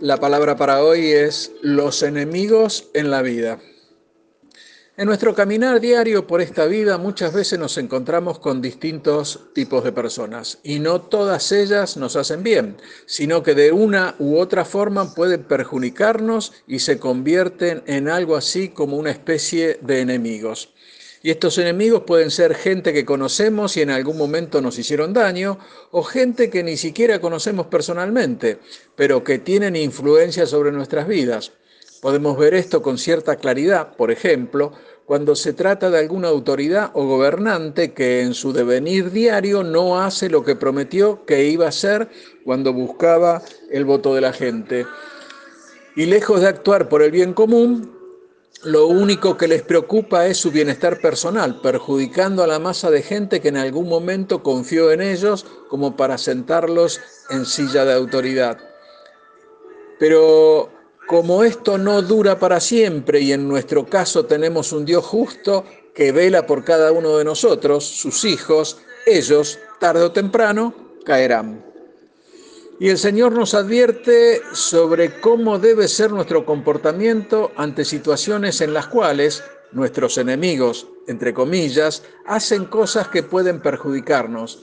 La palabra para hoy es los enemigos en la vida. En nuestro caminar diario por esta vida muchas veces nos encontramos con distintos tipos de personas y no todas ellas nos hacen bien, sino que de una u otra forma pueden perjudicarnos y se convierten en algo así como una especie de enemigos. Y estos enemigos pueden ser gente que conocemos y en algún momento nos hicieron daño, o gente que ni siquiera conocemos personalmente, pero que tienen influencia sobre nuestras vidas. Podemos ver esto con cierta claridad, por ejemplo, cuando se trata de alguna autoridad o gobernante que en su devenir diario no hace lo que prometió que iba a hacer cuando buscaba el voto de la gente. Y lejos de actuar por el bien común, lo único que les preocupa es su bienestar personal, perjudicando a la masa de gente que en algún momento confió en ellos como para sentarlos en silla de autoridad. Pero como esto no dura para siempre y en nuestro caso tenemos un Dios justo que vela por cada uno de nosotros, sus hijos, ellos, tarde o temprano, caerán. Y el Señor nos advierte sobre cómo debe ser nuestro comportamiento ante situaciones en las cuales nuestros enemigos, entre comillas, hacen cosas que pueden perjudicarnos.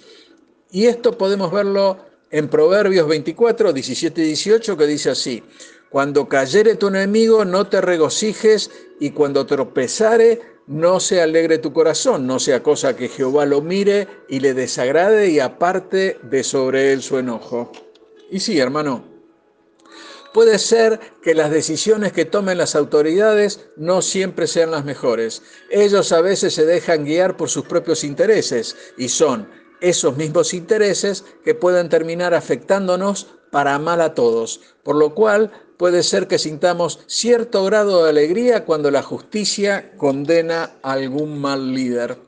Y esto podemos verlo en Proverbios 24, 17 y 18, que dice así, cuando cayere tu enemigo, no te regocijes, y cuando tropezare, no se alegre tu corazón, no sea cosa que Jehová lo mire y le desagrade y aparte de sobre él su enojo. Y sí, hermano, puede ser que las decisiones que tomen las autoridades no siempre sean las mejores. Ellos a veces se dejan guiar por sus propios intereses y son esos mismos intereses que pueden terminar afectándonos para mal a todos, por lo cual puede ser que sintamos cierto grado de alegría cuando la justicia condena a algún mal líder.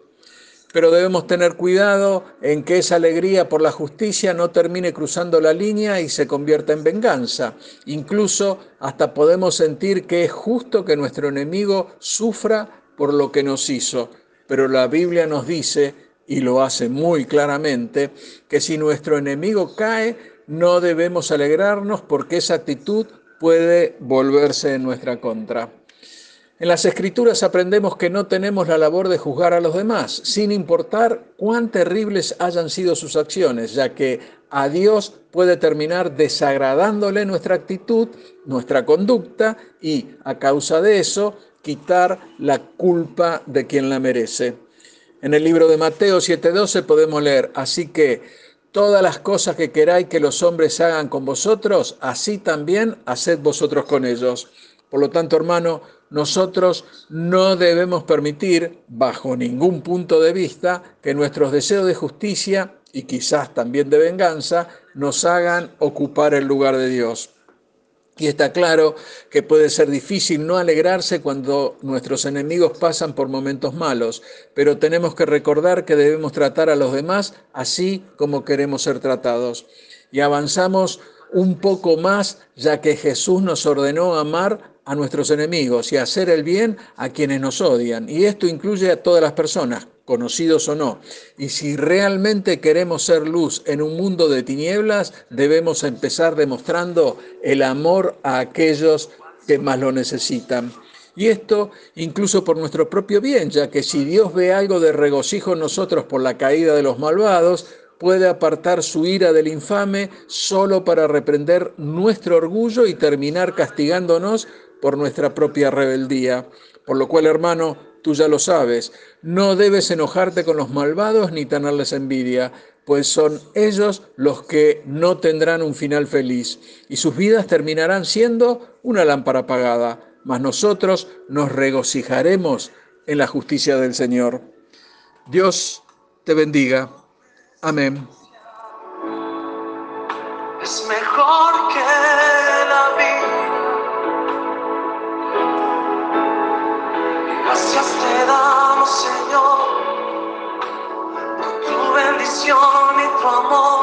Pero debemos tener cuidado en que esa alegría por la justicia no termine cruzando la línea y se convierta en venganza. Incluso hasta podemos sentir que es justo que nuestro enemigo sufra por lo que nos hizo. Pero la Biblia nos dice, y lo hace muy claramente, que si nuestro enemigo cae, no debemos alegrarnos porque esa actitud puede volverse en nuestra contra. En las escrituras aprendemos que no tenemos la labor de juzgar a los demás, sin importar cuán terribles hayan sido sus acciones, ya que a Dios puede terminar desagradándole nuestra actitud, nuestra conducta y, a causa de eso, quitar la culpa de quien la merece. En el libro de Mateo 7:12 podemos leer, así que todas las cosas que queráis que los hombres hagan con vosotros, así también haced vosotros con ellos. Por lo tanto, hermano, nosotros no debemos permitir, bajo ningún punto de vista, que nuestros deseos de justicia y quizás también de venganza nos hagan ocupar el lugar de Dios. Y está claro que puede ser difícil no alegrarse cuando nuestros enemigos pasan por momentos malos, pero tenemos que recordar que debemos tratar a los demás así como queremos ser tratados. Y avanzamos un poco más ya que Jesús nos ordenó amar a nuestros enemigos y hacer el bien a quienes nos odian. Y esto incluye a todas las personas, conocidos o no. Y si realmente queremos ser luz en un mundo de tinieblas, debemos empezar demostrando el amor a aquellos que más lo necesitan. Y esto incluso por nuestro propio bien, ya que si Dios ve algo de regocijo en nosotros por la caída de los malvados, puede apartar su ira del infame solo para reprender nuestro orgullo y terminar castigándonos por nuestra propia rebeldía. Por lo cual, hermano, tú ya lo sabes, no debes enojarte con los malvados ni tenerles envidia, pues son ellos los que no tendrán un final feliz y sus vidas terminarán siendo una lámpara apagada, mas nosotros nos regocijaremos en la justicia del Señor. Dios te bendiga. Amén. from